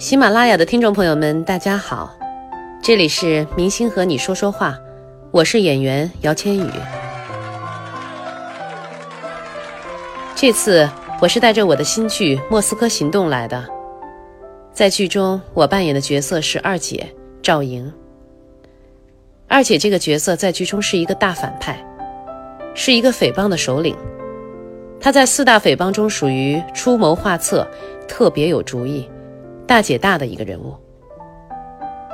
喜马拉雅的听众朋友们，大家好，这里是明星和你说说话，我是演员姚千羽。这次我是带着我的新剧《莫斯科行动》来的，在剧中我扮演的角色是二姐赵莹。二姐这个角色在剧中是一个大反派，是一个匪帮的首领，她在四大匪帮中属于出谋划策，特别有主意。大姐大的一个人物。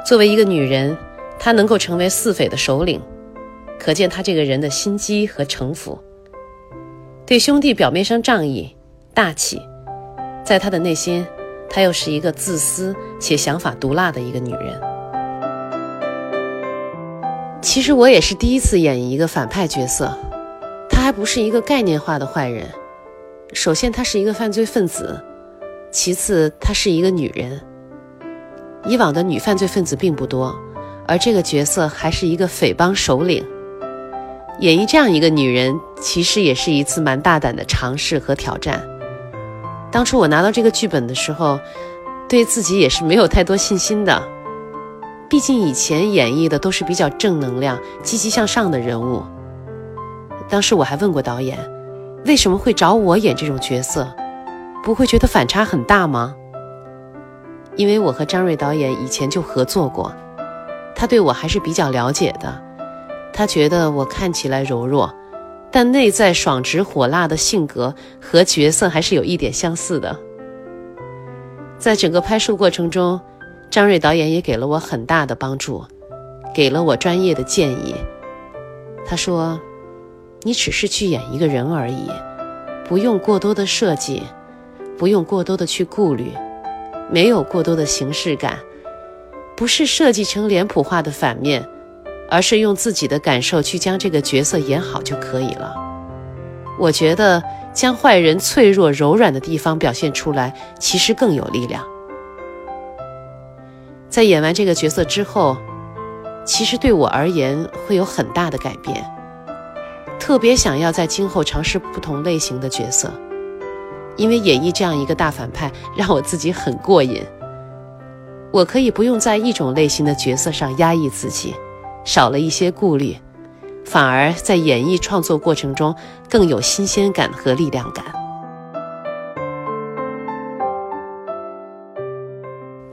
作为一个女人，她能够成为四匪的首领，可见她这个人的心机和城府。对兄弟表面上仗义大气，在她的内心，她又是一个自私且想法毒辣的一个女人。其实我也是第一次演一个反派角色，他还不是一个概念化的坏人。首先，他是一个犯罪分子。其次，她是一个女人。以往的女犯罪分子并不多，而这个角色还是一个匪帮首领。演绎这样一个女人，其实也是一次蛮大胆的尝试和挑战。当初我拿到这个剧本的时候，对自己也是没有太多信心的。毕竟以前演绎的都是比较正能量、积极向上的人物。当时我还问过导演，为什么会找我演这种角色？不会觉得反差很大吗？因为我和张瑞导演以前就合作过，他对我还是比较了解的。他觉得我看起来柔弱，但内在爽直火辣的性格和角色还是有一点相似的。在整个拍摄过程中，张瑞导演也给了我很大的帮助，给了我专业的建议。他说：“你只是去演一个人而已，不用过多的设计。”不用过多的去顾虑，没有过多的形式感，不是设计成脸谱化的反面，而是用自己的感受去将这个角色演好就可以了。我觉得将坏人脆弱柔软的地方表现出来，其实更有力量。在演完这个角色之后，其实对我而言会有很大的改变，特别想要在今后尝试不同类型的角色。因为演绎这样一个大反派，让我自己很过瘾。我可以不用在一种类型的角色上压抑自己，少了一些顾虑，反而在演绎创作过程中更有新鲜感和力量感。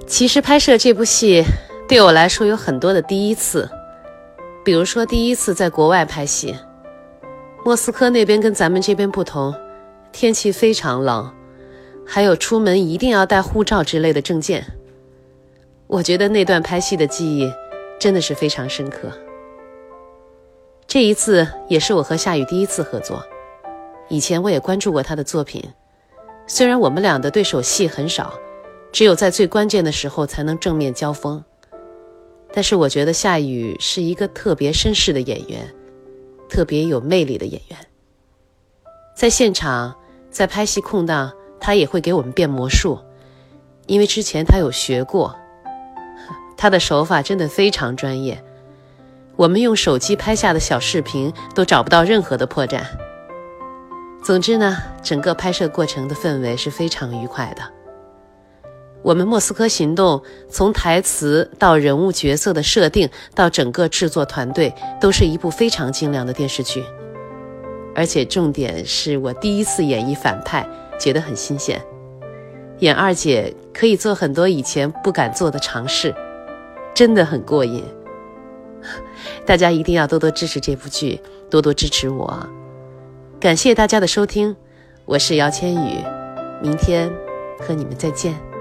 其实拍摄这部戏对我来说有很多的第一次，比如说第一次在国外拍戏，莫斯科那边跟咱们这边不同。天气非常冷，还有出门一定要带护照之类的证件。我觉得那段拍戏的记忆真的是非常深刻。这一次也是我和夏雨第一次合作，以前我也关注过他的作品，虽然我们俩的对手戏很少，只有在最关键的时候才能正面交锋，但是我觉得夏雨是一个特别绅士的演员，特别有魅力的演员，在现场。在拍戏空档，他也会给我们变魔术，因为之前他有学过，他的手法真的非常专业。我们用手机拍下的小视频都找不到任何的破绽。总之呢，整个拍摄过程的氛围是非常愉快的。我们《莫斯科行动》从台词到人物角色的设定，到整个制作团队，都是一部非常精良的电视剧。而且重点是我第一次演绎反派，觉得很新鲜。演二姐可以做很多以前不敢做的尝试，真的很过瘾。大家一定要多多支持这部剧，多多支持我。感谢大家的收听，我是姚千羽，明天和你们再见。